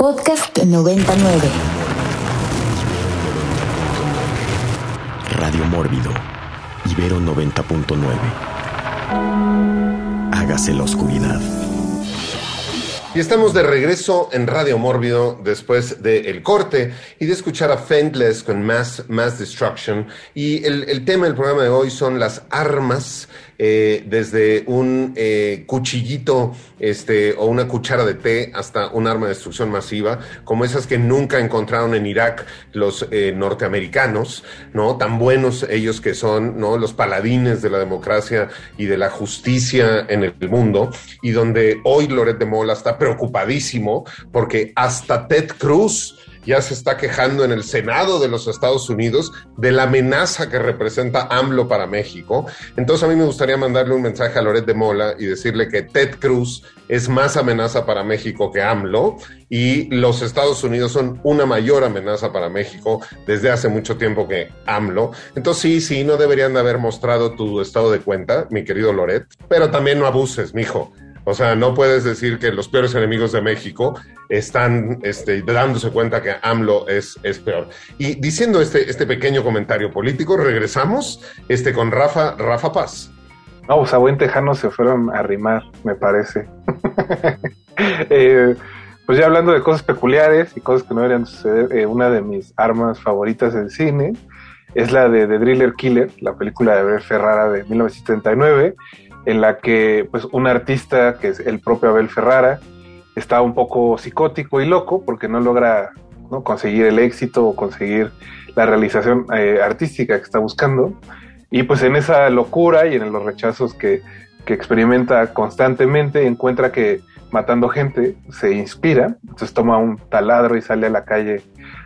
Podcast 99. Radio Mórbido. Ibero 90.9. Hágase la oscuridad. Y estamos de regreso en Radio Mórbido después del corte y de escuchar a Fendless con Mass, Mass Destruction. Y el, el tema del programa de hoy son las armas eh, desde un eh, cuchillito este, o una cuchara de té hasta un arma de destrucción masiva, como esas que nunca encontraron en Irak los eh, norteamericanos, ¿no? Tan buenos ellos que son, ¿no? Los paladines de la democracia y de la justicia en el mundo, y donde hoy Loret de Mola está preocupadísimo porque hasta Ted Cruz ya se está quejando en el Senado de los Estados Unidos de la amenaza que representa AMLO para México. Entonces a mí me gustaría mandarle un mensaje a Loret de Mola y decirle que Ted Cruz es más amenaza para México que AMLO y los Estados Unidos son una mayor amenaza para México desde hace mucho tiempo que AMLO. Entonces sí, sí, no deberían de haber mostrado tu estado de cuenta, mi querido Loret, pero también no abuses, mijo. O sea, no puedes decir que los peores enemigos de México están este, dándose cuenta que AMLO es, es peor. Y diciendo este, este pequeño comentario político, regresamos este, con Rafa, Rafa Paz. No, pues a buen tejano se fueron a arrimar, me parece. eh, pues ya hablando de cosas peculiares y cosas que no deberían suceder, eh, una de mis armas favoritas del cine es la de The Driller Killer, la película de Ferrara de 1939 en la que pues un artista que es el propio Abel Ferrara está un poco psicótico y loco porque no logra ¿no? conseguir el éxito o conseguir la realización eh, artística que está buscando y pues en esa locura y en los rechazos que, que experimenta constantemente encuentra que matando gente se inspira, entonces toma un taladro y sale a la calle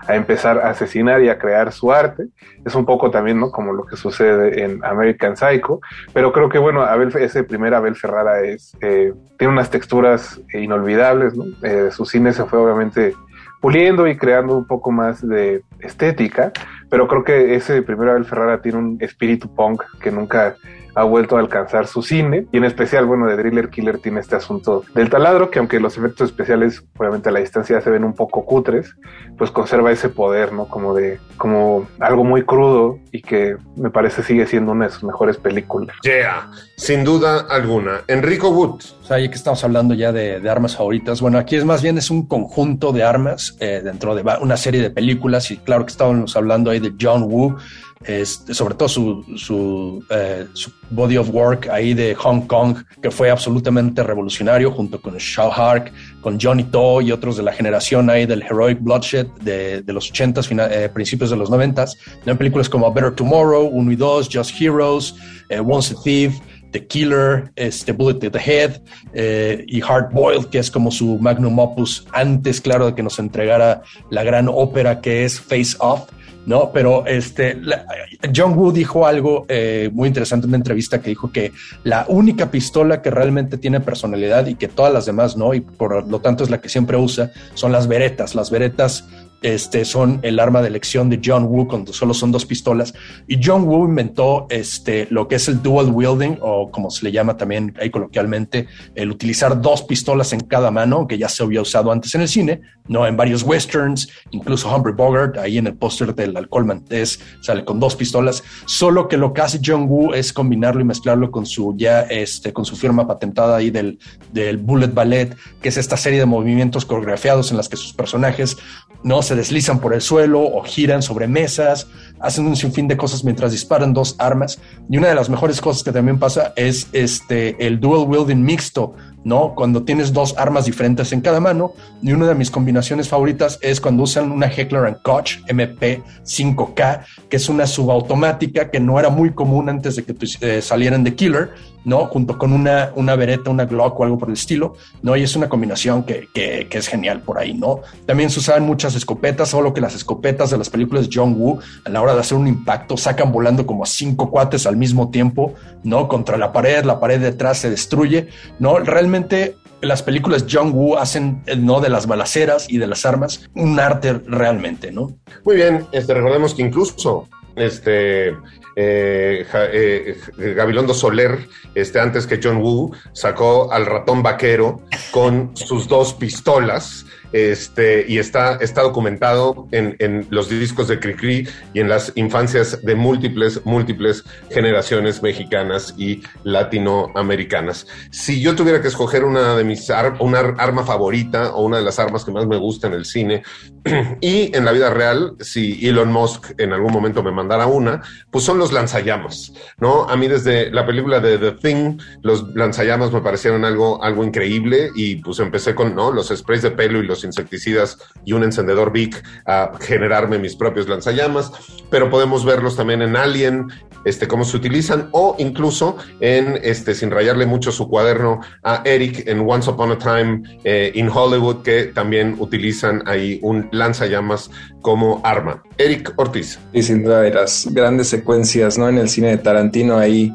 a empezar a asesinar y a crear su arte. Es un poco también, ¿no? Como lo que sucede en American Psycho, pero creo que, bueno, Abel, ese primer Abel Ferrara es, eh, tiene unas texturas inolvidables, ¿no? Eh, su cine se fue obviamente puliendo y creando un poco más de estética, pero creo que ese primer Abel Ferrara tiene un espíritu punk que nunca ha vuelto a alcanzar su cine y en especial, bueno, de Driller Killer tiene este asunto del taladro que aunque los efectos especiales obviamente a la distancia se ven un poco cutres, pues conserva ese poder, ¿no? Como de, como algo muy crudo y que me parece sigue siendo una de sus mejores películas. Yeah, sin duda alguna. Enrico Wood. O sea, ya que estamos hablando ya de, de, armas favoritas, bueno, aquí es más bien es un conjunto de armas eh, dentro de una serie de películas y claro que estábamos hablando ahí de John Woo, sobre todo eh, su, body of work ahí de Hong Kong, que fue absolutamente revolucionario, junto con Shao Hark, con Johnny To y otros de la generación ahí del Heroic Bloodshed de, los 80s, eh, principios de los 90s. En películas como Better Tomorrow, 1 y 2, Just Heroes, eh, Once a Thief, The Killer, este Bullet to the Head y Hard Boiled, que es como su magnum opus antes, claro, de que nos entregara la gran ópera que es Face Off. ¿No? Pero este, John Woo dijo algo eh, muy interesante en una entrevista que dijo que la única pistola que realmente tiene personalidad y que todas las demás no, y por lo tanto es la que siempre usa, son las veretas. Las veretas este, son el arma de elección de John Woo cuando solo son dos pistolas. Y John Woo inventó este, lo que es el dual wielding, o como se le llama también ahí coloquialmente, el utilizar dos pistolas en cada mano, que ya se había usado antes en el cine, no en varios westerns, incluso Humphrey Bogart, ahí en el póster del alcohol mantés, sale con dos pistolas. Solo que lo que hace John Woo es combinarlo y mezclarlo con su ya, este, con su firma patentada ahí del, del Bullet Ballet, que es esta serie de movimientos coreografiados en las que sus personajes no se deslizan por el suelo o giran sobre mesas, hacen un sinfín de cosas mientras disparan dos armas. Y una de las mejores cosas que también pasa es este, el dual wielding mixto, ¿no? Cuando tienes dos armas diferentes en cada mano. Y una de mis combinaciones favoritas es cuando usan una Heckler Koch MP5K, que es una subautomática que no era muy común antes de que eh, salieran de Killer, ¿no? Junto con una, una Beretta, una Glock o algo por el estilo, ¿no? Y es una combinación que, que, que, es genial por ahí, ¿no? También se usaban muchas escopetas, solo que las escopetas de las películas John Woo, a la hora de hacer un impacto, sacan volando como cinco cuates al mismo tiempo, ¿no? Contra la pared, la pared detrás se destruye, ¿no? Realmente las películas John Woo hacen, ¿no? De las balaceras y de las armas, un arte realmente, ¿no? Muy bien, este, recordemos que incluso este eh, eh, Gabilondo Soler, este, antes que John Woo, sacó al ratón vaquero con sus dos pistolas este, y está, está documentado en, en los discos de Cricri y en las infancias de múltiples, múltiples generaciones mexicanas y latinoamericanas. Si yo tuviera que escoger una de mis una arma favorita o una de las armas que más me gusta en el cine y en la vida real, si Elon Musk en algún momento me mandara una, pues son los lanzallamas, ¿no? A mí desde la película de The Thing, los lanzallamas me parecieron algo, algo increíble y pues empecé con, ¿no? Los sprays de pelo y los insecticidas y un encendedor Bic a generarme mis propios lanzallamas, pero podemos verlos también en Alien, este, cómo se utilizan, o incluso en, este, sin rayarle mucho su cuaderno a Eric en Once Upon a Time eh, in Hollywood, que también utilizan ahí un lanzallamas como arma. Eric Ortiz. Y sin duda de las grandes secuencias, ¿no? En el cine de Tarantino ahí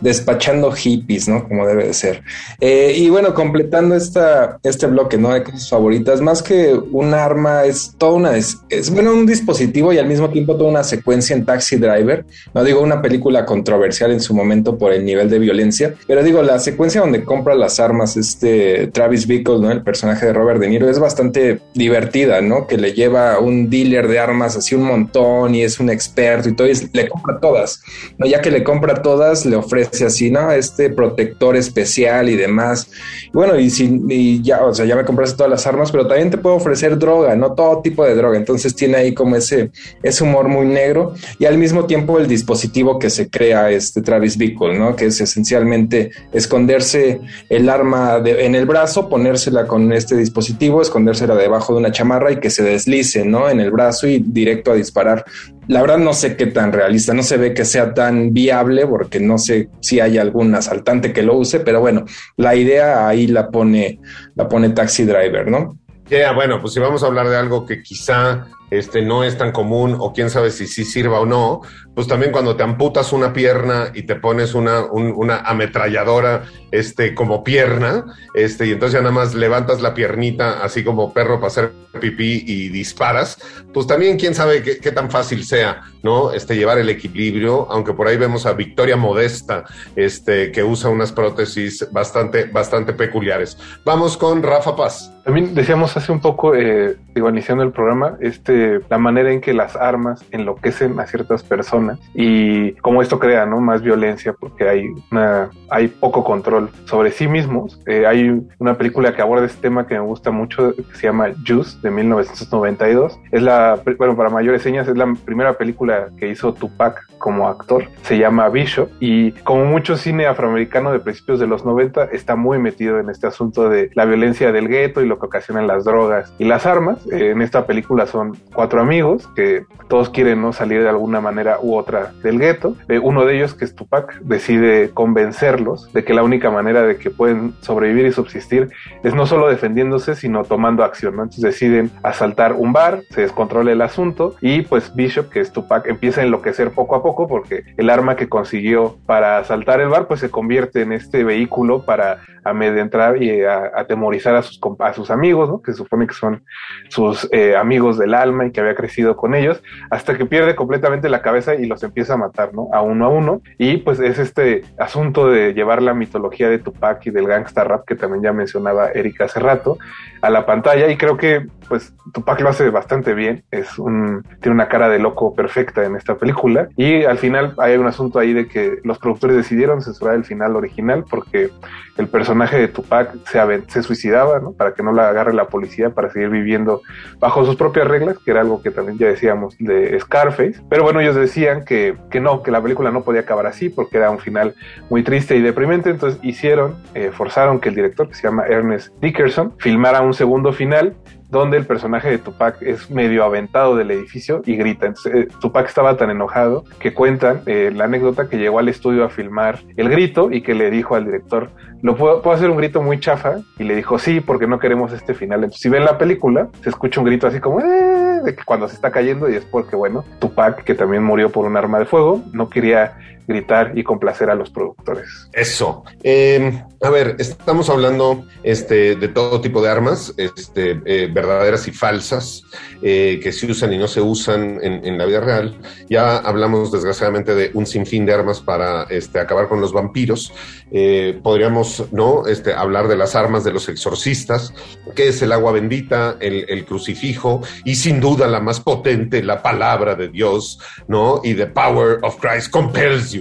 despachando hippies, ¿no? Como debe de ser. Eh, y bueno, completando esta, este bloque, ¿no? De cosas favoritas, más que un arma, es toda una, es, bueno, un dispositivo y al mismo tiempo toda una secuencia en Taxi Driver. No digo una película controversial en su momento por el nivel de violencia, pero digo, la secuencia donde compra las armas este Travis Bickle, ¿no? El personaje de Robert De Niro es bastante divertida, ¿no? Que le lleva un dealer de armas así un montón y es un experto y todo, y le compra todas, ¿no? Ya que le compra todas, le ofrece así, ¿no? Este protector especial y demás. bueno, y, si, ya, o sea, ya me compraste todas las armas, pero también te puedo ofrecer droga, ¿no? Todo tipo de droga. Entonces tiene ahí como ese, ese humor muy negro y al mismo tiempo el dispositivo que se crea este Travis Bickle, ¿no? Que es esencialmente esconderse el arma en el brazo, ponérsela con este dispositivo, escondérsela debajo de una chamarra y que se deslice, ¿no? En el brazo y directo a disparar. La verdad no sé qué tan realista, no se ve que sea tan viable porque no sé si hay algún asaltante que lo use, pero bueno, la idea ahí la pone, la pone Taxi Driver, ¿no? Ya, bueno, pues si vamos a hablar de algo que quizá este, no es tan común o quién sabe si sí sirva o no, pues también cuando te amputas una pierna y te pones una, una ametralladora este, como pierna, este, y entonces ya nada más levantas la piernita así como perro para hacer pipí y disparas, pues también quién sabe qué, tan fácil sea, ¿no? Este, llevar el equilibrio, aunque por ahí vemos a Victoria Modesta, este, que usa unas prótesis bastante, bastante peculiares. Vamos con Rafa Paz. También decíamos hace un poco, eh, iniciando el programa, este, la manera en que las armas enloquecen a ciertas personas y cómo esto crea, ¿no? Más violencia porque hay una, hay poco control sobre sí mismos. Eh, hay una película que aborda este tema que me gusta mucho que se llama Juice de 1992. Es la, bueno, para mayores señas, es la primera película que hizo Tupac como actor. Se llama Bishop y como mucho cine afroamericano de principios de los 90 está muy metido en este asunto de la violencia del gueto y lo que ocasionan las drogas y las armas. Eh, en esta película son cuatro amigos que todos quieren ¿no? salir de alguna manera u otra del gueto. Eh, uno de ellos, que es Tupac, decide convencerlos de que la única manera de que pueden sobrevivir y subsistir es no solo defendiéndose, sino tomando acción. ¿no? Entonces deciden asaltar un bar, se descontrola el asunto y pues Bishop, que es Tupac, empieza a enloquecer poco a poco porque el arma que consiguió para asaltar el bar pues se convierte en este vehículo para amedrentar y atemorizar a sus, a sus amigos, ¿no? que se supone que son sus eh, amigos del alma y que había crecido con ellos, hasta que pierde completamente la cabeza los empieza a matar, ¿no? A uno a uno. Y pues es este asunto de llevar la mitología de Tupac y del gangsta rap que también ya mencionaba Erika hace rato a la pantalla y creo que pues Tupac lo hace bastante bien, es un, tiene una cara de loco perfecta en esta película y al final hay un asunto ahí de que los productores decidieron censurar el final original porque el personaje de Tupac se, se suicidaba, ¿no? Para que no la agarre la policía para seguir viviendo bajo sus propias reglas, que era algo que también ya decíamos de Scarface, pero bueno, ellos decían que, que no, que la película no podía acabar así porque era un final muy triste y deprimente, entonces hicieron, eh, forzaron que el director, que se llama Ernest Dickerson, filmara un segundo final donde el personaje de Tupac es medio aventado del edificio y grita. Entonces, eh, Tupac estaba tan enojado que cuentan eh, la anécdota que llegó al estudio a filmar el grito y que le dijo al director, ¿lo puedo, puedo, hacer un grito muy chafa? Y le dijo, sí, porque no queremos este final. Entonces, si ven la película, se escucha un grito así como, eh", de que cuando se está cayendo y es porque, bueno, Tupac, que también murió por un arma de fuego, no quería gritar y complacer a los productores. Eso. Eh, A ver, estamos hablando este, de todo tipo de armas, este, eh, verdaderas y falsas, eh, que se usan y no se usan en, en, la vida real. Ya hablamos, desgraciadamente, de un sinfín de armas para este, acabar con los vampiros. Eh, podríamos ¿no? este, hablar de las armas de los exorcistas, que es el agua bendita, el, el, crucifijo y sin duda la más potente, la palabra de Dios, ¿no? Y the power of Christ compels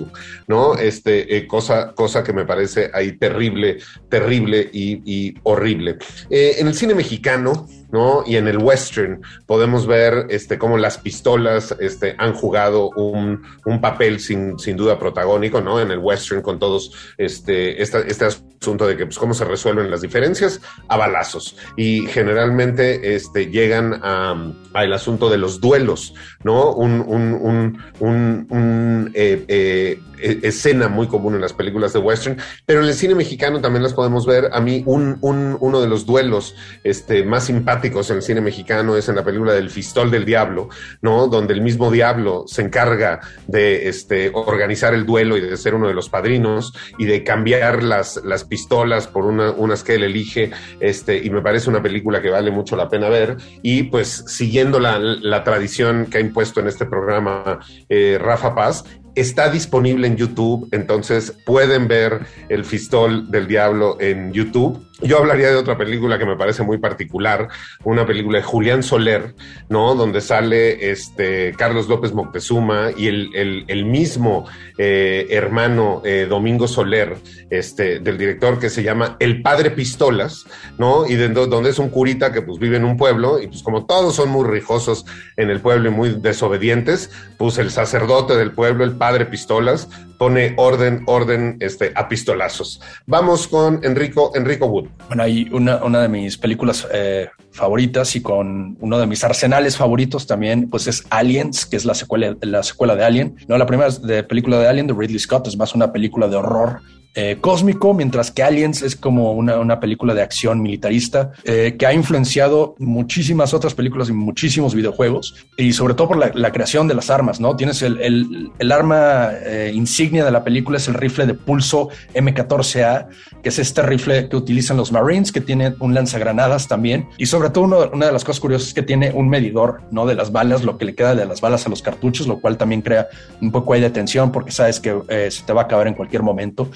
¿no? Este, eh, cosa, cosa que me parece ahí terrible terrible, y, horrible. Eh, en el cine mexicano, ¿no? Y en el western podemos ver este, cómo las pistolas este, han jugado un, papel sin, sin, duda protagónico, ¿no? En el western con todos este, este asunto de que, pues, cómo se resuelven las diferencias a balazos. Y generalmente este, llegan al asunto de los duelos, ¿no? Un, un, un, eh, eh, e, escena muy común en las películas de western, pero en el cine mexicano también las podemos ver. A mí, un, uno de los duelos este, más simpáticos en el cine mexicano es en la película del Fistol del Diablo, ¿no? Donde el mismo diablo se encarga de este, organizar el duelo y de ser uno de los padrinos y de cambiar las, las pistolas por una, unas que él elige. Este, y me parece una película que vale mucho la pena ver. Y pues siguiendo la, la tradición que ha impuesto en este programa eh, Rafa Paz, Está disponible en YouTube, entonces pueden ver El Fistol del Diablo en YouTube. Yo hablaría de otra película que me parece muy particular, una película de Julián Soler, ¿no? Donde sale este Carlos López Moctezuma y el, el, mismo eh, hermano eh, Domingo Soler, este, del director que se llama El Padre Pistolas, ¿no? Y de, donde es un curita que pues vive en un pueblo y pues como todos son muy rijosos en el pueblo y muy desobedientes, pues el sacerdote del pueblo, el Padre Pistolas, pone orden, orden, este, a pistolazos. Vamos con Enrico, Enrico Wood. Bueno, hay una, una de mis películas eh, favoritas y con uno de mis arsenales favoritos también, pues es Aliens, que es la secuela, la secuela de Alien. No, la primera de película de Alien de Ridley Scott es más una película de horror eh, cósmico, mientras que Aliens es como una, una película de acción militarista eh, que ha influenciado muchísimas otras películas y muchísimos videojuegos, y sobre todo por la, creación de las armas, ¿no? Tienes el, el, arma eh, insignia de la película, es el rifle de pulso M14A, que es este rifle que utilizan los Marines, que tiene un lanzagranadas también, y sobre todo uno, una de las cosas curiosas es que tiene un medidor, ¿no? De las balas, lo que le queda de las balas a los cartuchos, lo cual también crea un poco ahí de tensión porque sabes que se te va a acabar en cualquier momento.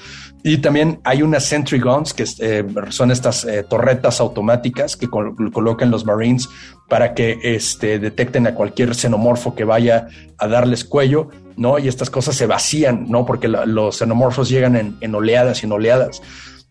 Y también hay unas Sentry Guns, que eh, son estas eh, torretas automáticas que colocan los Marines para que este, detecten a cualquier xenomorfo que vaya a darles cuello, ¿no? Y estas cosas se vacían, ¿no? Porque los xenomorfos llegan en, oleadas y en oleadas.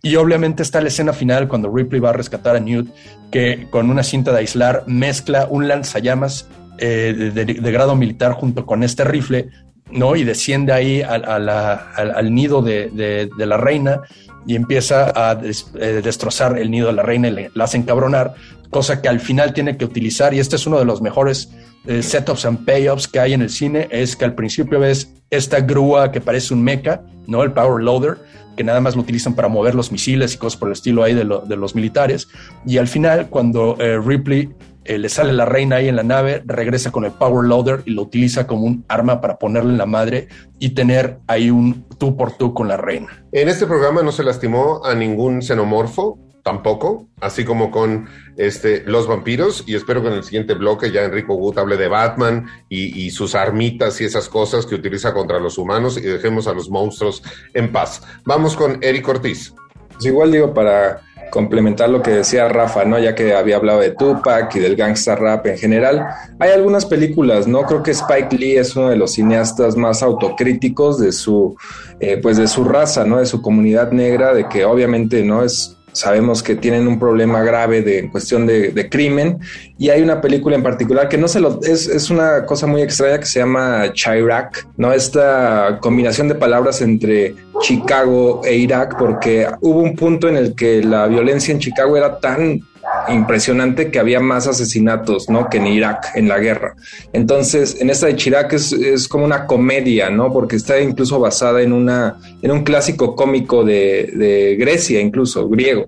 Y obviamente está la escena final cuando Ripley va a rescatar a Newt, que con una cinta de aislar mezcla un lanzallamas eh, de, grado militar junto con este rifle ¿no? Y desciende ahí al, nido de, la reina y empieza a eh, destrozar el nido de la reina y le, la hace encabronar, cosa que al final tiene que utilizar, y este es uno de los mejores eh, setups and payoffs que hay en el cine, es que al principio ves esta grúa que parece un mecha, ¿no? El power loader, que nada más lo utilizan para mover los misiles y cosas por el estilo ahí de, los militares, y al final cuando eh, Ripley eh, le sale la reina ahí en la nave, regresa con el power loader y lo utiliza como un arma para ponerle en la madre y tener ahí un tú por tú con la reina. En este programa no se lastimó a ningún xenomorfo, tampoco, así como con este, los vampiros, y espero que en el siguiente bloque ya Enrico Wood hable de Batman y, y, sus armitas y esas cosas que utiliza contra los humanos y dejemos a los monstruos en paz. Vamos con Eric Ortiz. Pues igual digo, para complementar lo que decía Rafa, ¿no? Ya que había hablado de Tupac y del gangsta rap en general. Hay algunas películas, ¿no? Creo que Spike Lee es uno de los cineastas más autocríticos de su, eh, pues de su raza, ¿no? De su comunidad negra, de que obviamente no es sabemos que tienen un problema grave de en cuestión de, de, crimen. Y hay una película en particular que no se lo es, es una cosa muy extraña que se llama Chirac, no esta combinación de palabras entre Chicago e Irak porque hubo un punto en el que la violencia en Chicago era tan impresionante que había más asesinatos, ¿no? Que en Irak, en la guerra. Entonces, en esta de Chirac es, como una comedia, ¿no? Porque está incluso basada en, una, en un clásico cómico de, de Grecia, incluso, griego.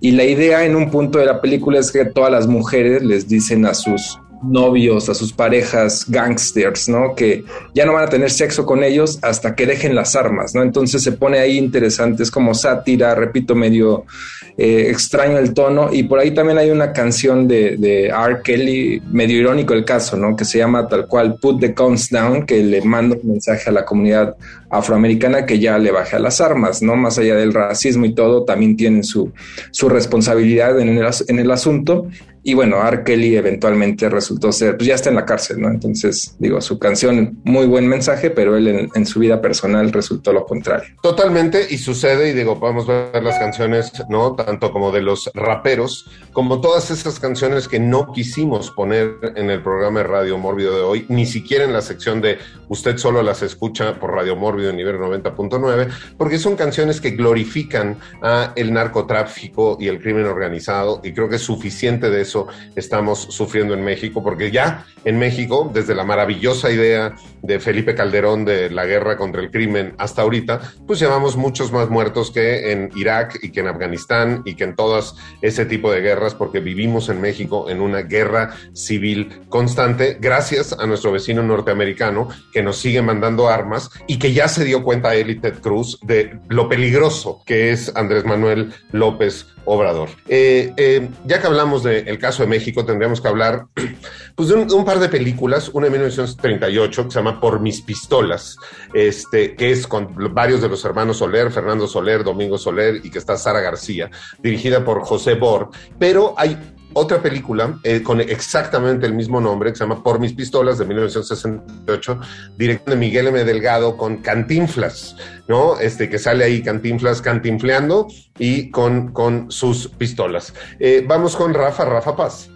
Y la idea en un punto de la película es que todas las mujeres les dicen a sus novios, a sus parejas gangsters, ¿no? Que ya no van a tener sexo con ellos hasta que dejen las armas, ¿no? Entonces se pone ahí interesante, es como sátira, repito, medio eh, extraño el tono. Y por ahí también hay una canción de, de R. Kelly, medio irónico el caso, ¿no? Que se llama tal cual Put the Guns Down, que le manda un mensaje a la comunidad afroamericana que ya le baje a las armas, ¿no? Más allá del racismo y todo, también tienen su, su responsabilidad en el, en el asunto. Y bueno, R. Kelly eventualmente resultó ser, pues ya está en la cárcel, ¿no? Entonces, digo, su canción, muy buen mensaje, pero él en, su vida personal resultó lo contrario. Totalmente, y sucede, y digo, podemos ver las canciones, ¿no? Tanto como de los raperos, como todas esas canciones que no quisimos poner en el programa de Radio Mórbido de hoy, ni siquiera en la sección de usted solo las escucha por Radio Mórbido en nivel 90.9, porque son canciones que glorifican a el narcotráfico y el crimen organizado, y creo que suficiente de eso estamos sufriendo en México, porque ya en México, desde la maravillosa idea de Felipe Calderón de la guerra contra el crimen hasta ahorita, pues llevamos muchos más muertos que en Irak y que en Afganistán y que en todas ese tipo de guerras, porque vivimos en México en una guerra civil constante, gracias a nuestro vecino norteamericano que nos sigue mandando armas y que ya se dio cuenta él y Ted Cruz de lo peligroso que es Andrés Manuel López Obrador. Eh, eh, ya que hablamos del caso de México, tendríamos que hablar pues, de, un, de, un, par de películas, una de 1938 que se llama Por mis pistolas, este, que es con varios de los hermanos Soler, Fernando Soler, Domingo Soler y que está Sara García, dirigida por José Bor, pero hay otra película eh, con exactamente el mismo nombre que se llama Por mis pistolas de 1968, dirección de Miguel M. Delgado con Cantinflas, ¿no? Este que sale ahí Cantinflas cantinfleando y con, con sus pistolas. Eh, vamos con Rafa, Rafa Paz.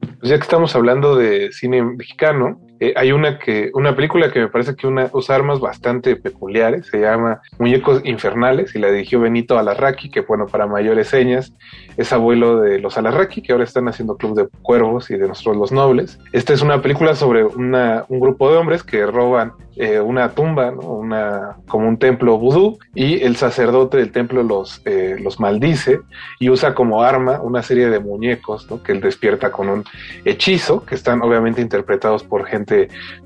Pues ya que estamos hablando de cine mexicano, eh, hay una que una película que me parece que una, usa armas bastante peculiares, se llama Muñecos Infernales y la dirigió Benito Alarraqui, que bueno, para mayores señas es abuelo de los Alarraqui, que ahora están haciendo Club de Cuervos y de Nosotros los Nobles. Esta es una película sobre una, un grupo de hombres que roban eh, una tumba, ¿no? una, como un templo vudú, y el sacerdote del templo los, eh, los maldice y usa como arma una serie de muñecos ¿no? que él despierta con un hechizo, que están obviamente interpretados por gente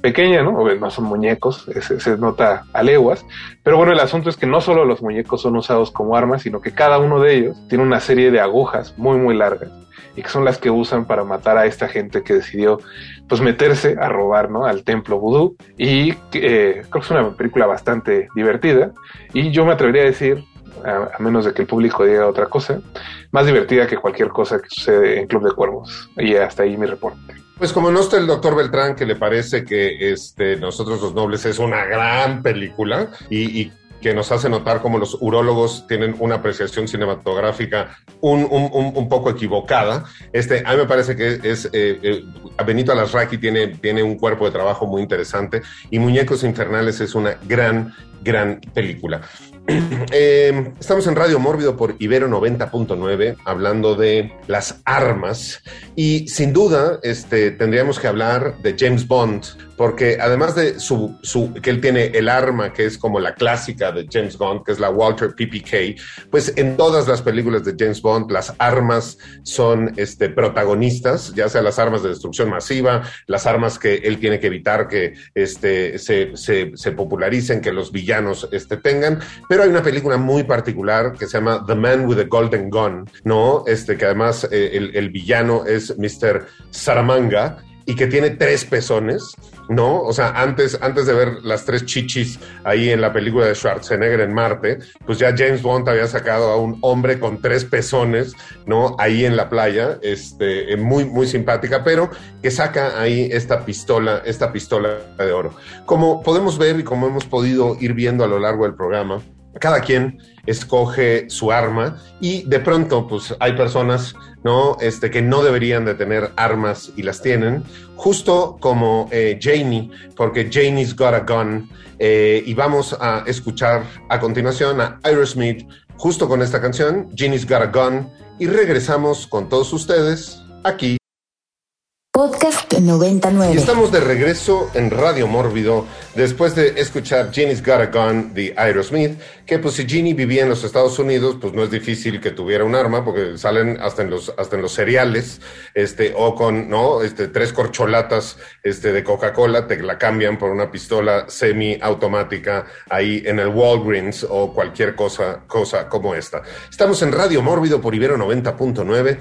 pequeña, ¿no? No son muñecos, se, se, nota a leguas, pero bueno, el asunto es que no solo los muñecos son usados como armas, sino que cada uno de ellos tiene una serie de agujas muy, muy largas y que son las que usan para matar a esta gente que decidió pues meterse a robar ¿no? al templo vudú y eh, creo que es una película bastante divertida y yo me atrevería a decir a, a, menos de que el público diga otra cosa, más divertida que cualquier cosa que sucede en Club de Cuervos. Y hasta ahí mi reporte. Pues como no está el doctor Beltrán, que le parece que este, Nosotros los Nobles es una gran película y, que nos hace notar como los urólogos tienen una apreciación cinematográfica un poco equivocada. Este, a mí me parece que es eh, eh, Benito Alasraqui tiene, tiene un cuerpo de trabajo muy interesante y Muñecos Infernales es una gran, gran película. Eh, estamos en Radio Mórbido por Ibero 90.9 hablando de las armas. Y sin duda este, tendríamos que hablar de James Bond porque además de su, su, que él tiene el arma que es como la clásica de James Bond, que es la Walter PPK, pues en todas las películas de James Bond las armas son este, protagonistas, ya sea las armas de destrucción masiva, las armas que él tiene que evitar que este, se, se, se popularicen, que los villanos este, tengan, pero hay una película muy particular que se llama The Man with the Golden Gun, ¿no? Este, que además eh, el, el villano es Mr. Saramanga y que tiene tres pezones, ¿no? O sea, antes, antes de ver las tres chichis ahí en la película de Schwarzenegger en Marte, pues ya James Bond había sacado a un hombre con tres pezones, ¿no? Ahí en la playa, este, muy, muy simpática, pero que saca ahí esta pistola, esta pistola de oro. Como podemos ver y como hemos podido ir viendo a lo largo del programa, cada quien escoge su arma y de pronto pues hay personas no este que no deberían de tener armas y las tienen justo como eh, Janie porque Janie's got a gun eh, y vamos a escuchar a continuación a Aerosmith justo con esta canción Janie's got a gun y regresamos con todos ustedes aquí Podcast 99. Y estamos de regreso en Radio Mórbido después de escuchar Jeannie's Got a Gun de Aerosmith, que pues si Jeannie vivía en los Estados Unidos, pues no es difícil que tuviera un arma porque salen hasta en los hasta en los cereales, este o con, ¿no? Este tres corcholatas este de Coca-Cola te la cambian por una pistola semiautomática ahí en el Walgreens o cualquier cosa cosa como esta. Estamos en Radio Mórbido por Ibero 90.9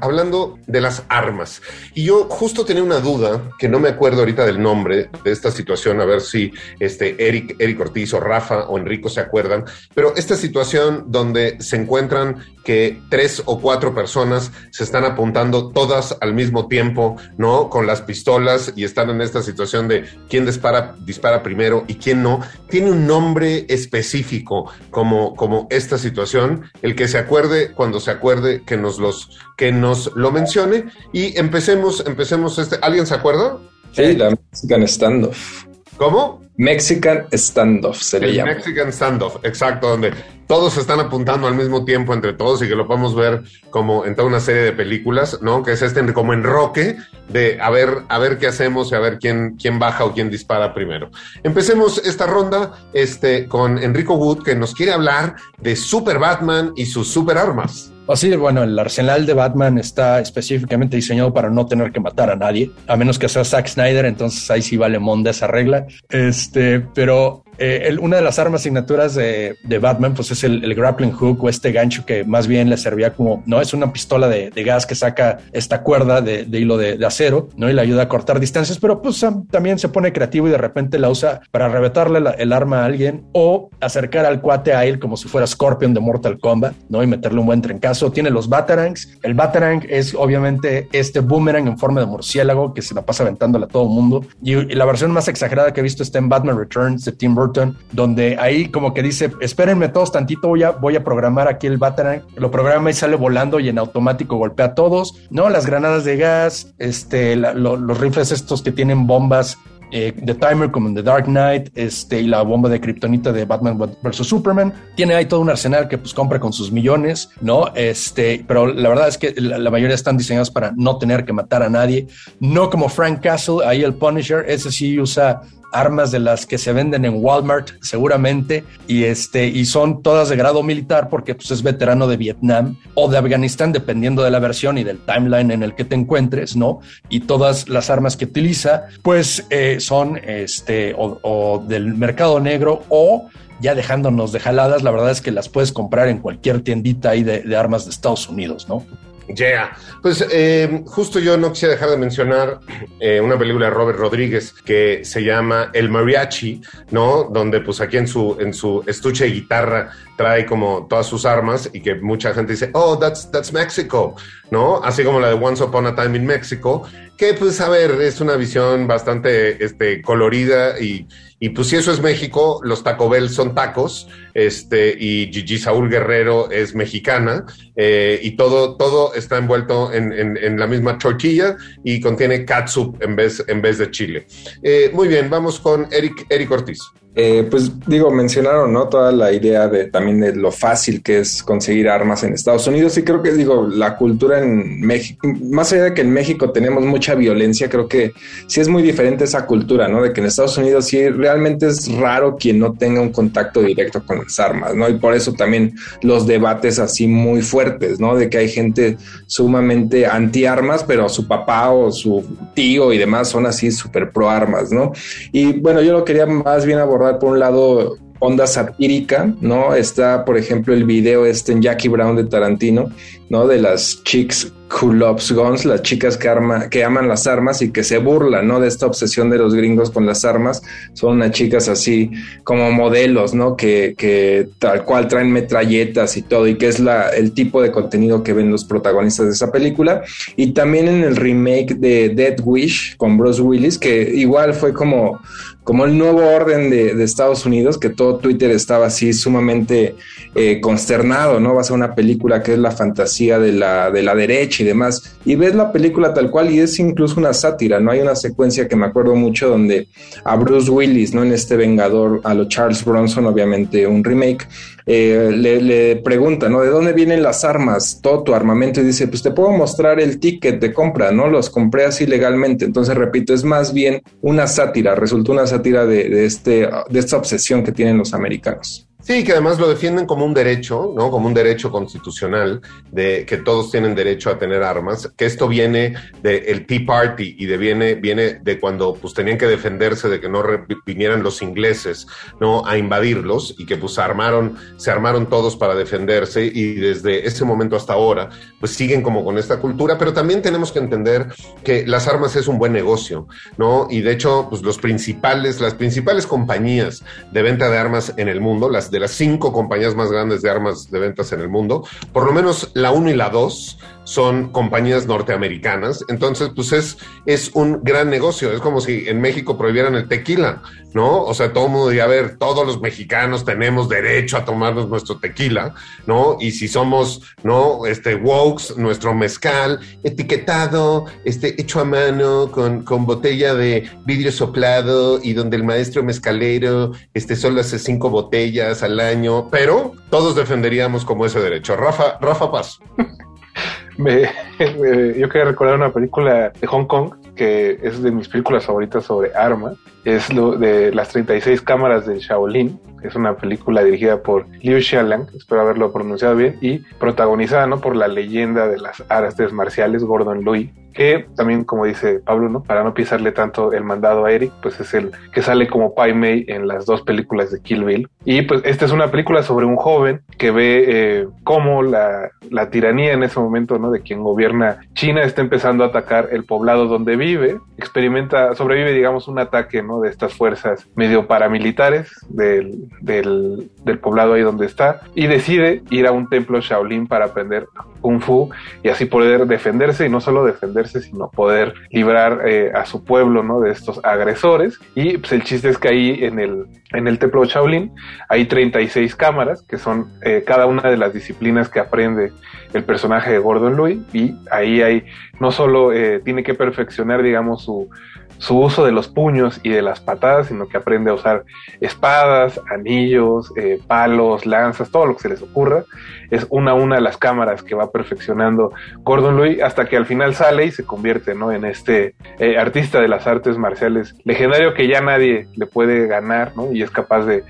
hablando de las armas. Y yo justo tenía una duda, que no me acuerdo ahorita del nombre de esta situación, a ver si este Eric, Eric Ortiz o Rafa o Enrico se acuerdan, pero esta situación donde se encuentran que tres o cuatro personas se están apuntando todas al mismo tiempo, ¿no? Con las pistolas y están en esta situación de quién dispara, dispara primero y quién no. Tiene un nombre específico como, como esta situación. El que se acuerde, cuando se acuerde, que nos los, que nos lo mencione y empecemos, empecemos este. ¿Alguien se acuerda? Sí, la Mexican Standoff. ¿Cómo? Mexican Standoff se le llama. Mexican Standoff, exacto, donde todos están apuntando al mismo tiempo entre todos y que lo podemos ver como en toda una serie de películas, ¿no? Que es este como enroque de a ver, a ver qué hacemos y a ver quién, quién baja o quién dispara primero. Empecemos esta ronda este, con Enrico Wood, que nos quiere hablar de Super Batman y sus super armas. Así, bueno, el arsenal de Batman está específicamente diseñado para no tener que matar a nadie, a menos que sea Zack Snyder, entonces ahí sí vale monda esa regla. Este, pero eh, una de las armas signaturas de, Batman, pues es el, grappling hook o este gancho que más bien le servía como, no es una pistola de, gas que saca esta cuerda de, hilo de, acero, ¿no? Y le ayuda a cortar distancias, pero pues también se pone creativo y de repente la usa para reventarle el arma a alguien o acercar al cuate a él como si fuera Scorpion de Mortal Kombat, ¿no? Y meterle un buen trencazo. Tiene los Batarangs. El Batarang es obviamente este boomerang en forma de murciélago que se la pasa aventándole a todo el mundo. Y, y la versión más exagerada que he visto está en Batman Returns de Tim Burton donde ahí como que dice, espérenme todos tantito, voy a, voy a programar aquí el Batarang, lo programa y sale volando y en automático golpea a todos, ¿no? Las granadas de gas, este, los rifles estos que tienen bombas eh, The Timer como en The Dark Knight, este, y la bomba de kriptonita de Batman vs. Superman. Tiene ahí todo un arsenal que pues compra con sus millones, ¿no? Este, pero la verdad es que la, la, mayoría están diseñados para no tener que matar a nadie. No como Frank Castle, ahí el Punisher, ese sí usa armas de las que se venden en Walmart seguramente y este y son todas de grado militar porque pues es veterano de Vietnam o de Afganistán dependiendo de la versión y del timeline en el que te encuentres, ¿no? Y todas las armas que utiliza pues eh, son este o, del mercado negro o ya dejándonos de jaladas, la verdad es que las puedes comprar en cualquier tiendita ahí de, de armas de Estados Unidos, ¿no? Yeah. Pues eh, justo yo no quisiera dejar de mencionar eh, una película de Robert Rodríguez que se llama El Mariachi, ¿no? Donde pues aquí en su, en su estuche de guitarra trae como todas sus armas y que mucha gente dice, oh, that's, that's Mexico, ¿no? Así como la de Once Upon a Time in Mexico, que pues a ver, es una visión bastante este, colorida y, y pues si eso es México, los Taco Bell son tacos, este, y Gigi Saúl Guerrero es mexicana, eh, y todo, todo está envuelto en, en, la misma tortilla y contiene catsup en vez, en vez de chile. Eh, muy bien, vamos con Eric, Eric Ortiz. Eh, pues digo, mencionaron, ¿no? Toda la idea de también de lo fácil que es conseguir armas en Estados Unidos y creo que digo, la cultura en México, más allá de que en México tenemos mucha violencia, creo que sí es muy diferente esa cultura, ¿no? De que en Estados Unidos sí realmente es raro quien no tenga un contacto directo con las armas, ¿no? Y por eso también los debates así muy fuertes, ¿no? De que hay gente sumamente anti armas, pero su papá o su tío y demás son así súper pro armas, ¿no? Y bueno, yo lo quería más bien abordar por un lado onda satírica, ¿no? Está, por ejemplo, el video este en Jackie Brown de Tarantino, ¿no? De las chicks who loves guns, las chicas que, arma, que aman las armas y que se burlan, ¿no? De esta obsesión de los gringos con las armas. Son unas chicas así como modelos, ¿no? Que, que tal cual traen metralletas y todo, y que es la, el tipo de contenido que ven los protagonistas de esa película. Y también en el remake de Dead Wish con Bruce Willis, que igual fue como como el nuevo orden de, Estados Unidos, que todo Twitter estaba así sumamente eh, consternado, ¿no? Va a una película que es la fantasía de la, de la derecha y demás. Y ves la película tal cual y es incluso una sátira, ¿no? Hay una secuencia que me acuerdo mucho donde a Bruce Willis, ¿no? En este Vengador, a lo Charles Bronson, obviamente un remake, eh, le, le, pregunta, ¿no? ¿De dónde vienen las armas? Todo tu armamento y dice, pues te puedo mostrar el ticket de compra, ¿no? Los compré así legalmente. Entonces, repito, es más bien una sátira, resultó una sátira de, de este, de esta obsesión que tienen los americanos. Sí, que además lo defienden como un derecho, ¿no? Como un derecho constitucional de que todos tienen derecho a tener armas, que esto viene del Tea Party y de viene, viene de cuando pues tenían que defenderse de que no vinieran los ingleses, ¿no? A invadirlos y que pues armaron, se armaron todos para defenderse y desde ese momento hasta ahora pues siguen como con esta cultura, pero también tenemos que entender que las armas es un buen negocio, ¿no? Y de hecho pues los principales, las principales compañías de venta de armas en el mundo, las de las cinco compañías más grandes de armas de ventas en el mundo, por lo menos la 1 y la 2 son compañías norteamericanas. Entonces, pues es, un gran negocio. Es como si en México prohibieran el tequila, ¿no? O sea, todo el mundo diría, a ver, todos los mexicanos tenemos derecho a tomarnos nuestro tequila, ¿no? Y si somos, ¿no? Este, wokes, nuestro mezcal, etiquetado, este, hecho a mano, con, con botella de vidrio soplado y donde el maestro mezcalero, este, solo hace cinco botellas al año, pero todos defenderíamos como ese derecho. Rafa, Rafa Paz. Me, yo quería recordar una película de Hong Kong que es de mis películas favoritas sobre armas. Es lo de las 36 cámaras de Shaolin. Es una película dirigida por Liu Xiaolang, espero haberlo pronunciado bien, y protagonizada ¿no? por la leyenda de las artes marciales Gordon Louis, que también, como dice Pablo, ¿no? para no pisarle tanto el mandado a Eric, pues es el que sale como Pai Mei en las dos películas de Kill Bill. Y pues esta es una película sobre un joven que ve eh, cómo la, la tiranía en ese momento ¿no? de quien gobierna China está empezando a atacar el poblado donde vive, experimenta, sobrevive, digamos, un ataque ¿no? de estas fuerzas medio paramilitares del, del, del poblado ahí donde está y decide ir a un templo Shaolin para aprender Kung Fu y así poder defenderse y no solo defenderse, sino poder librar eh, a su pueblo ¿no? de estos agresores. Y pues el chiste es que ahí en el, en el templo Shaolin hay 36 cámaras, que son eh, cada una de las disciplinas que aprende el personaje de Gordon Louis y ahí hay no solo eh, tiene que perfeccionar digamos su, su uso de los puños y de las patadas, sino que aprende a usar espadas, anillos, eh, palos, lanzas, todo lo que se les ocurra. Es una a una las cámaras que va perfeccionando Gordon Louis hasta que al final sale y se convierte ¿no? en este eh, artista de las artes marciales legendario que ya nadie le puede ganar ¿no? y es capaz de,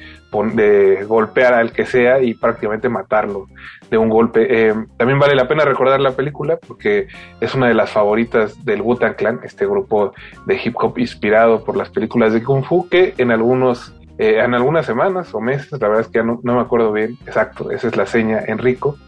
de golpear al que sea y prácticamente matarlo de un golpe. Eh, también vale la pena recordar la película porque es una de las favoritas del Wu-Tang Clan, este grupo de hip hop inspirado por las películas de Kung Fu que en algunos eh, en algunas semanas o meses, la verdad es que no, me acuerdo bien, exacto, esa es la seña, Enrico,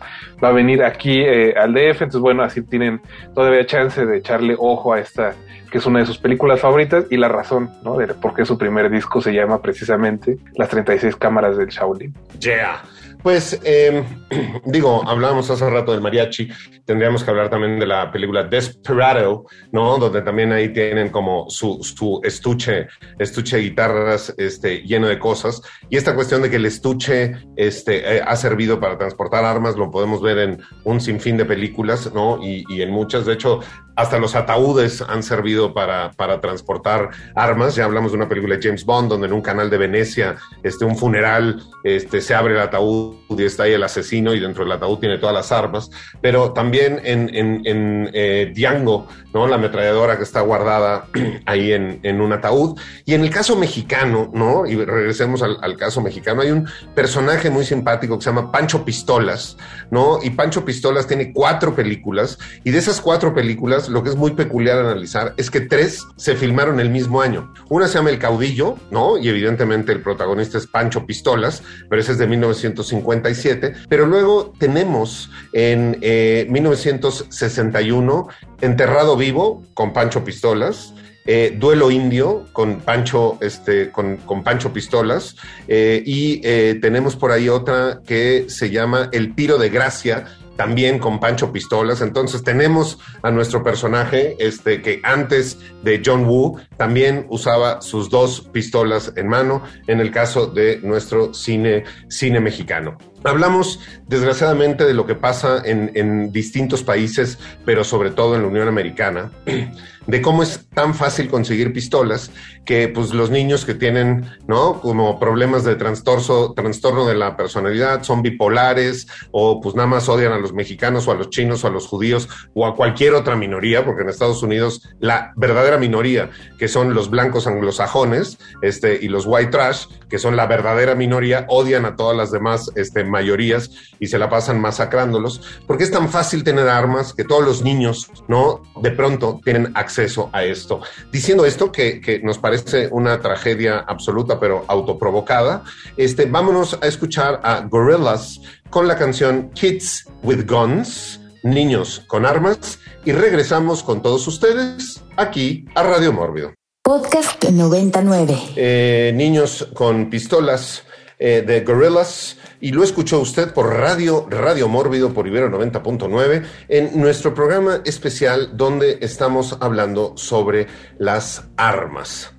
va a venir aquí eh, al DF, entonces bueno, así tienen todavía chance de echarle ojo a esta, que es una de sus películas favoritas y la razón, ¿no? De por qué su primer disco se llama precisamente Las 36 cámaras del Shaolin. Yeah. Pues eh, digo, hablábamos hace rato del mariachi, tendríamos que hablar también de la película Desperado, ¿no? Donde también ahí tienen como su, estuche, estuche de guitarras este, lleno de cosas. Y esta cuestión de que el estuche este, eh, ha servido para transportar armas, lo podemos ver en un sinfín de películas, ¿no? Y, y en muchas, de hecho, hasta los ataúdes han servido para, para, transportar armas. Ya hablamos de una película de James Bond, donde en un canal de Venecia, este, un funeral, este, se abre el ataúd y está ahí el asesino y dentro del ataúd tiene todas las armas. Pero también en, en, en eh, Django, ¿no? La ametralladora que está guardada ahí en, en, un ataúd. Y en el caso mexicano, ¿no? Y regresemos al, al, caso mexicano, hay un personaje muy simpático que se llama Pancho Pistolas, ¿no? Y Pancho Pistolas tiene cuatro películas y de esas cuatro películas lo que es muy peculiar analizar es que tres se filmaron el mismo año. Una se llama El Caudillo, ¿no? Y evidentemente el protagonista es Pancho Pistolas, pero ese es de 1957. Pero luego tenemos en eh, 1961 Enterrado Vivo con Pancho Pistolas. Eh, Duelo Indio con Pancho, este, con, con Pancho Pistolas, eh, y eh, tenemos por ahí otra que se llama El Tiro de Gracia, también con Pancho Pistolas. Entonces tenemos a nuestro personaje, este, que antes de John Woo también usaba sus dos pistolas en mano, en el caso de nuestro cine, cine mexicano. Hablamos, desgraciadamente, de lo que pasa en, en, distintos países, pero sobre todo en la Unión Americana, de cómo es tan fácil conseguir pistolas que pues los niños que tienen, ¿no? Como problemas de trastorno, trastorno de la personalidad, son bipolares o pues nada más odian a los mexicanos o a los chinos o a los judíos o a cualquier otra minoría, porque en Estados Unidos la verdadera minoría, que son los blancos anglosajones, este, y los white trash, que son la verdadera minoría, odian a todas las demás, este, mayorías y se la pasan masacrándolos, porque es tan fácil tener armas que todos los niños, ¿no? De pronto tienen acceso a esto. Diciendo esto, que, que nos parece una tragedia absoluta, pero autoprovocada, este, vámonos a escuchar a Gorillaz con la canción Kids with Guns, Niños con Armas, y regresamos con todos ustedes aquí a Radio Mórbido. Podcast 99. Eh, niños con pistolas eh, de Gorillaz y lo escuchó usted por Radio Radio Mórbido por Ibero 90.9 en nuestro programa especial donde estamos hablando sobre las armas.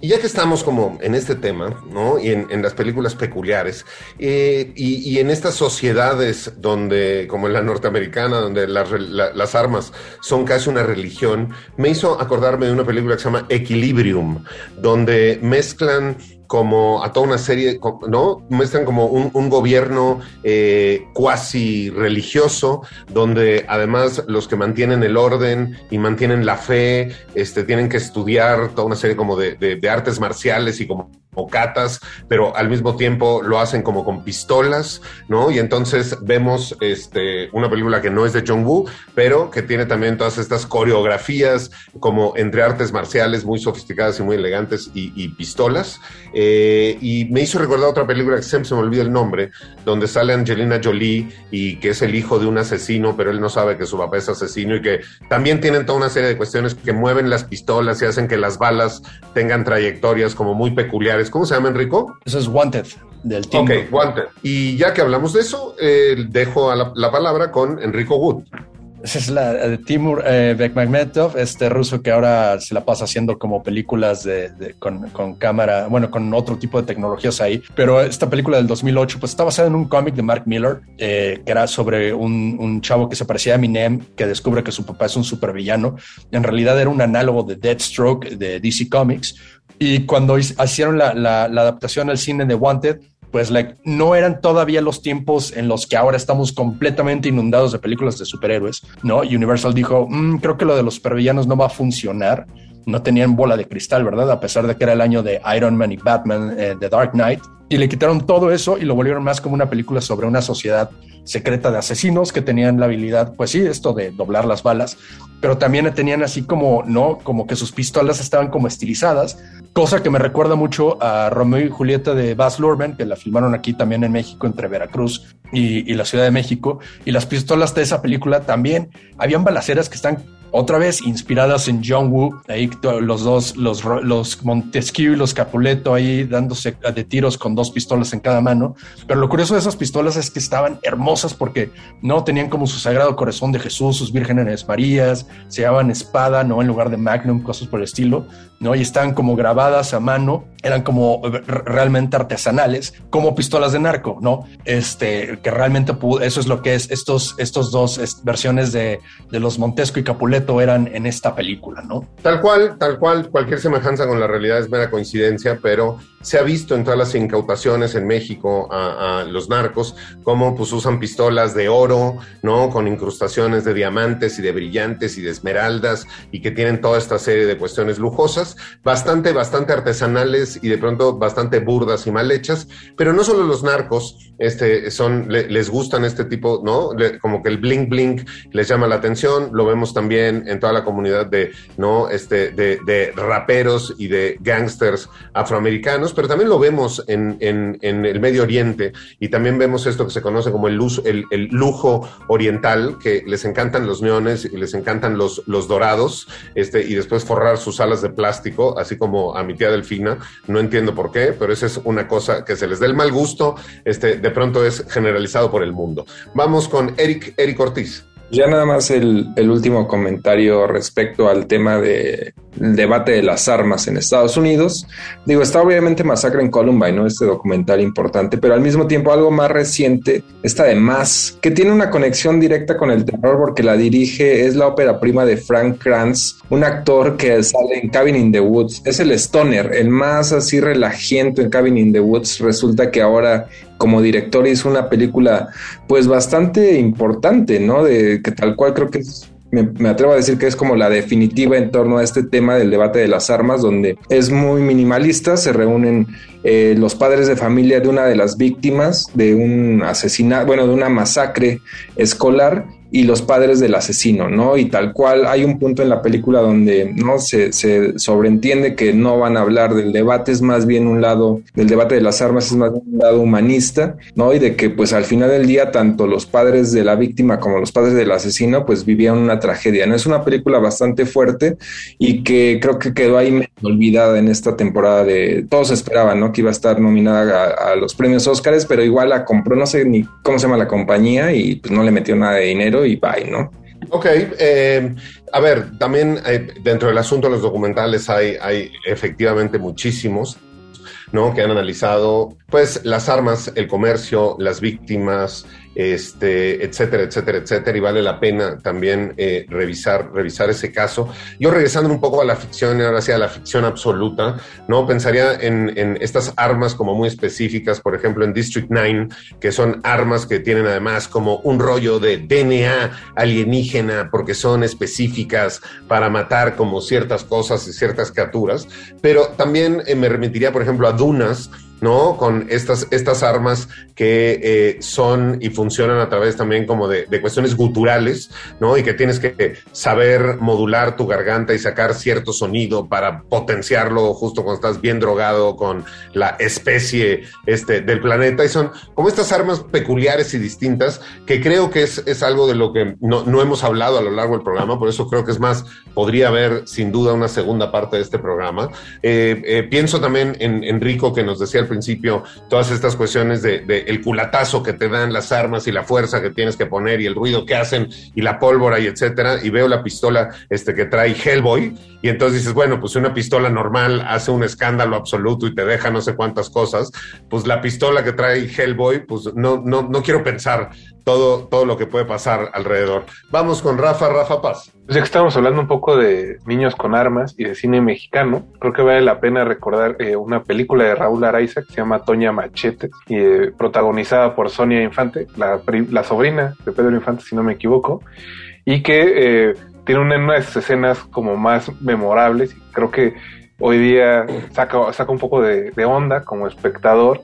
Y ya que estamos como en este tema, ¿no? Y en, las películas peculiares, eh, y, en estas sociedades donde, como en la norteamericana, donde las armas son casi una religión, me hizo acordarme de una película que se llama Equilibrium, donde mezclan como a toda una serie, ¿no? Muestran como un, gobierno eh, cuasi religioso, donde además los que mantienen el orden y mantienen la fe, este, tienen que estudiar toda una serie como de, de artes marciales y como o catas, pero al mismo tiempo lo hacen como con pistolas, ¿no? Y entonces vemos este, una película que no es de John Woo, pero que tiene también todas estas coreografías como entre artes marciales muy sofisticadas y muy elegantes y, pistolas. Y me hizo recordar otra película que siempre se me olvida el nombre, donde sale Angelina Jolie y que es el hijo de un asesino, pero él no sabe que su papá es asesino y que también tienen toda una serie de cuestiones que mueven las pistolas y hacen que las balas tengan trayectorias como muy peculiares ¿Cómo se llama, Enrico? Eso es Wanted, del team. Ok, Wanted. Y ya que hablamos de eso, eh, dejo la, la, palabra con Enrico Wood. Esa es la de Timur eh, Bekmambetov, este ruso que ahora se la pasa haciendo como películas de, con, con, cámara, bueno, con otro tipo de tecnologías ahí. Pero esta película del 2008, pues está basada en un cómic de Mark Miller, eh, que era sobre un, un, chavo que se parecía a Eminem, que descubre que su papá es un supervillano. En realidad era un análogo de Deathstroke de DC Comics, y cuando hicieron la, la, adaptación al cine de Wanted, pues like, no eran todavía los tiempos en los que ahora estamos completamente inundados de películas de superhéroes, ¿no? Universal dijo, mm, creo que lo de los supervillanos no va a funcionar. No tenían bola de cristal, ¿verdad? A pesar de que era el año de Iron Man y Batman, eh, The Dark Knight. Y le quitaron todo eso y lo volvieron más como una película sobre una sociedad secreta de asesinos que tenían la habilidad, pues sí, esto de doblar las balas, pero también tenían así como, ¿no? Como que sus pistolas estaban como estilizadas cosa que me recuerda mucho a Romeo y Julieta de Baz Luhrmann, que la filmaron aquí también en México, entre Veracruz y, y la Ciudad de México. Y las pistolas de esa película también habían balaceras que están otra vez inspiradas en John Woo, ahí los dos, los, los Montesquieu y los Capuleto ahí dándose de tiros con dos pistolas en cada mano. Pero lo curioso de esas pistolas es que estaban hermosas porque no tenían como su sagrado corazón de Jesús, sus vírgenes Marías, se llamaban espada, no en lugar de magnum, cosas por el estilo, ¿no? Y estaban como grabadas a mano, eran como realmente artesanales, como pistolas de narco, ¿no? Este, que realmente eso es lo que es estos, estos dos versiones de, de los Montesco y Capuleto eran en esta película, ¿no? Tal cual, tal cual, cualquier semejanza con la realidad es mera coincidencia, pero se ha visto en todas las incautaciones en México a, los narcos cómo pues usan pistolas de oro, ¿no? Con incrustaciones de diamantes y de brillantes y de esmeraldas y que tienen toda esta serie de cuestiones lujosas, bastante, bastante artesanales y de pronto bastante burdas y mal hechas, pero no solo los narcos, este, son, les gustan este tipo, ¿no? como que el bling bling les llama la atención, lo vemos también en, toda la comunidad de, ¿no? este, de, raperos y de gangsters afroamericanos, pero también lo vemos en, el Medio Oriente y también vemos esto que se conoce como el, lujo oriental, que les encantan los neones y les encantan los, los dorados, este, y después forrar sus alas de plástico, así como a mi tía Delfina. No entiendo por qué, pero esa es una cosa que se les da el mal gusto, este, de pronto es generalizado por el mundo. Vamos con Eric, Eric Ortiz. Ya nada más el, último comentario respecto al tema de el debate de las armas en Estados Unidos. Digo, está obviamente Masacre en Columbine, ¿no? Este documental importante, pero al mismo tiempo algo más reciente, esta de Más, que tiene una conexión directa con el terror porque la dirige, es la ópera prima de Frank Kranz, un actor que sale en Cabin in the Woods. Es el stoner, el más así relajiento en Cabin in the Woods. Resulta que ahora como director hizo una película pues bastante importante, ¿no? De que tal cual creo que es me, atrevo a decir que es como la definitiva en torno a este tema del debate de las armas, donde es muy minimalista, se reúnen eh, los padres de familia de una de las víctimas de un asesinato, bueno, de una masacre escolar y los padres del asesino, ¿no? Y tal cual hay un punto en la película donde no se, se, sobreentiende que no van a hablar del debate, es más bien un lado, del debate de las armas es más bien un lado humanista, ¿no? Y de que pues al final del día tanto los padres de la víctima como los padres del asesino pues vivían una tragedia, ¿no? Es una película bastante fuerte y que creo que quedó ahí olvidada en esta temporada de, todos esperaban, ¿no? Que iba a estar nominada a, los premios Óscares, pero igual la compró, no sé ni cómo se llama la compañía y pues no le metió nada de dinero y bye, ¿no? Ok, eh, a ver, también eh, dentro del asunto de los documentales hay, hay efectivamente muchísimos, ¿no? Que han analizado, pues, las armas, el comercio, las víctimas, este, etcétera, etcétera, etcétera, y vale la pena también eh, revisar, revisar ese caso. Yo regresando un poco a la ficción, ahora sí a la ficción absoluta, ¿no? Pensaría en, estas armas como muy específicas, por ejemplo, en District 9, que son armas que tienen además como un rollo de DNA alienígena, porque son específicas para matar como ciertas cosas y ciertas criaturas, pero también eh, me remitiría, por ejemplo, a Dunas, ¿no? Con estas, estas armas que eh, son y funcionan a través también como de, de, cuestiones guturales, ¿no? Y que tienes que saber modular tu garganta y sacar cierto sonido para potenciarlo justo cuando estás bien drogado con la especie este, del planeta. Y son como estas armas peculiares y distintas que creo que es, es algo de lo que no, no hemos hablado a lo largo del programa, por eso creo que es más, podría haber sin duda una segunda parte de este programa. Eh, eh, pienso también en Enrico que nos decía al principio todas estas cuestiones de, el culatazo que te dan las armas y la fuerza que tienes que poner y el ruido que hacen y la pólvora y etcétera y veo la pistola este que trae Hellboy y entonces dices bueno pues una pistola normal hace un escándalo absoluto y te deja no sé cuántas cosas pues la pistola que trae Hellboy pues no no no quiero pensar todo, todo lo que puede pasar alrededor. Vamos con Rafa, Rafa Paz. Pues ya que estamos hablando un poco de niños con armas y de cine mexicano, creo que vale la pena recordar eh, una película de Raúl Araiza que se llama Toña Machete, y, eh, protagonizada por Sonia Infante, la, la, sobrina de Pedro Infante, si no me equivoco, y que eh, tiene una, unas escenas como más memorables. Creo que hoy día saca, saca un poco de, de onda como espectador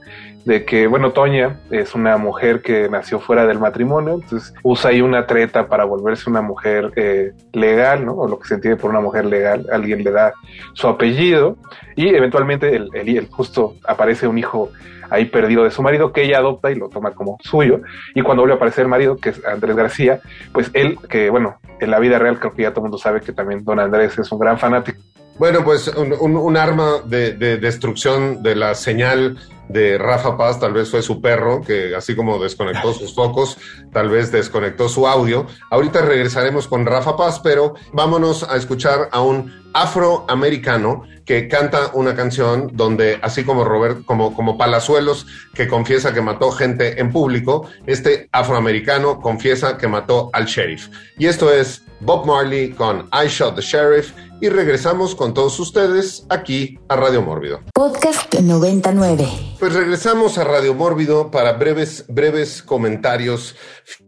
de que, bueno, Toña es una mujer que nació fuera del matrimonio, entonces usa ahí una treta para volverse una mujer eh, legal, ¿no? O lo que se entiende por una mujer legal, alguien le da su apellido y eventualmente el, el, justo aparece un hijo ahí perdido de su marido que ella adopta y lo toma como suyo. Y cuando vuelve a aparecer el marido, que es Andrés García, pues él, que bueno, en la vida real creo que ya todo el mundo sabe que también don Andrés es un gran fanático. Bueno, pues un, un, un arma de, de, destrucción de la señal de Rafa Paz tal vez fue su perro, que así como desconectó sus focos, tal vez desconectó su audio. Ahorita regresaremos con Rafa Paz, pero vámonos a escuchar a un afroamericano que canta una canción donde, así como Robert, como, como Palazuelos, que confiesa que mató gente en público, este afroamericano confiesa que mató al sheriff. Y esto es Bob Marley con I Shot the Sheriff y regresamos con todos ustedes aquí a Radio Mórbido. Podcast 99. Pues regresamos a Radio Mórbido para breves, breves comentarios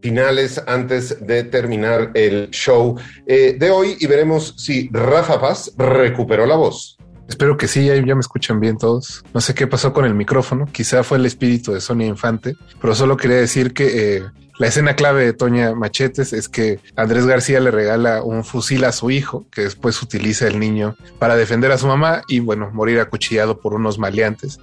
finales antes de terminar el show eh, de hoy y veremos si Rafa Paz recuperó la voz. Espero que sí, ya, ya, me escuchan bien todos. No sé qué pasó con el micrófono, quizá fue el espíritu de Sonia Infante, pero solo quería decir que eh, la escena clave de Toña Machetes es que Andrés García le regala un fusil a su hijo, que después utiliza el niño para defender a su mamá y, bueno, morir acuchillado por unos maleantes.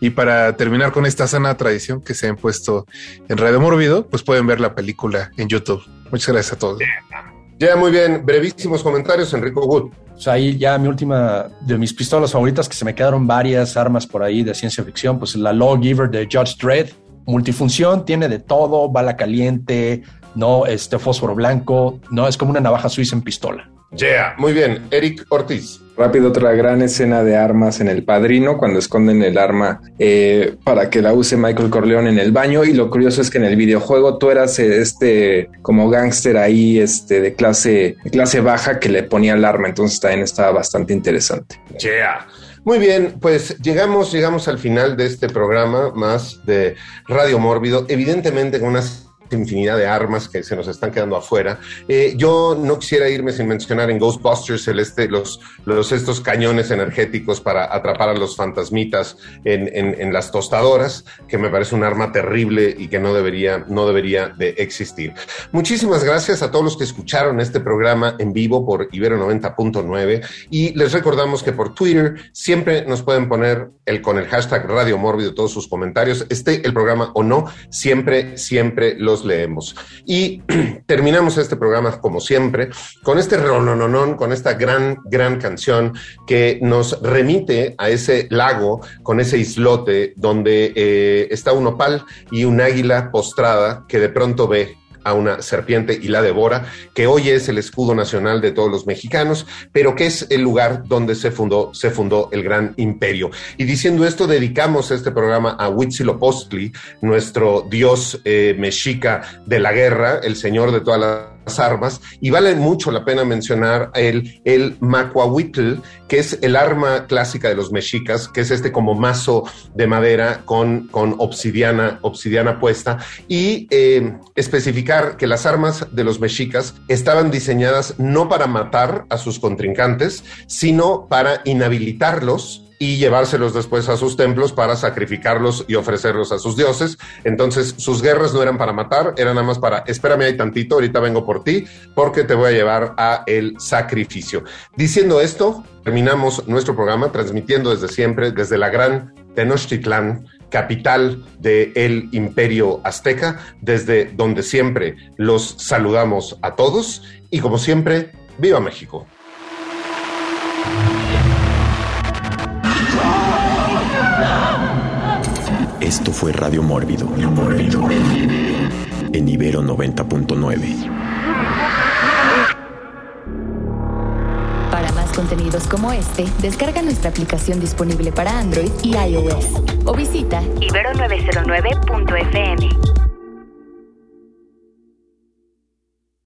Y para terminar con esta sana tradición que se ha impuesto en Radio Mórbido, pues pueden ver la película en YouTube. Muchas gracias a todos. Ya, muy bien. Brevísimos comentarios, Enrico Wood. O sea, ahí ya mi última, de mis pistolas favoritas, que se me quedaron varias armas por ahí de ciencia ficción, pues la Lawgiver de Judge Dredd multifunción, tiene de todo, bala caliente, no este fósforo blanco, no es como una navaja suiza en pistola. Yeah, muy bien. Eric Ortiz. Rápido, otra gran escena de armas en El Padrino, cuando esconden el arma eh, para que la use Michael Corleone en el baño. Y lo curioso es que en el videojuego tú eras eh, este como gángster ahí, este de clase, de clase baja que le ponía el arma. Entonces también estaba bastante interesante. Yeah. Muy bien, pues llegamos, llegamos al final de este programa más de Radio Mórbido, evidentemente con unas infinidad de armas que se nos están quedando afuera. Eh, yo no quisiera irme sin mencionar en Ghostbusters el este, los, los, estos cañones energéticos para atrapar a los fantasmitas en, en, las tostadoras, que me parece un arma terrible y que no debería, no debería de existir. Muchísimas gracias a todos los que escucharon este programa en vivo por Ibero 90.9 y les recordamos que por Twitter siempre nos pueden poner el, con el hashtag Radio Mórbido todos sus comentarios, esté el programa o no, siempre, siempre los leemos. Y terminamos este programa, como siempre, con este ronononón, con esta gran, gran canción que nos remite a ese lago, con ese islote donde eh, está un opal y un águila postrada que de pronto ve a una serpiente y la devora, que hoy es el escudo nacional de todos los mexicanos, pero que es el lugar donde se fundó, se fundó el gran imperio. Y diciendo esto, dedicamos este programa a Huitzilopochtli, nuestro dios eh, mexica de la guerra, el señor de todas las armas y vale mucho la pena mencionar el, el macuahuitl, que es el arma clásica de los mexicas, que es este como mazo de madera con, con obsidiana, obsidiana puesta. Y eh, especificar que las armas de los mexicas estaban diseñadas no para matar a sus contrincantes, sino para inhabilitarlos y llevárselos después a sus templos para sacrificarlos y ofrecerlos a sus dioses. Entonces sus guerras no eran para matar, eran nada más para, espérame ahí tantito, ahorita vengo por ti, porque te voy a llevar a el sacrificio. Diciendo esto, terminamos nuestro programa transmitiendo desde siempre, desde la gran Tenochtitlán, capital del imperio azteca, desde donde siempre los saludamos a todos y como siempre, viva México. Esto fue Radio Mórbido, Mórbido. En Ibero 90.9. Para más contenidos como este, descarga nuestra aplicación disponible para Android y iOS o visita ibero909.fm.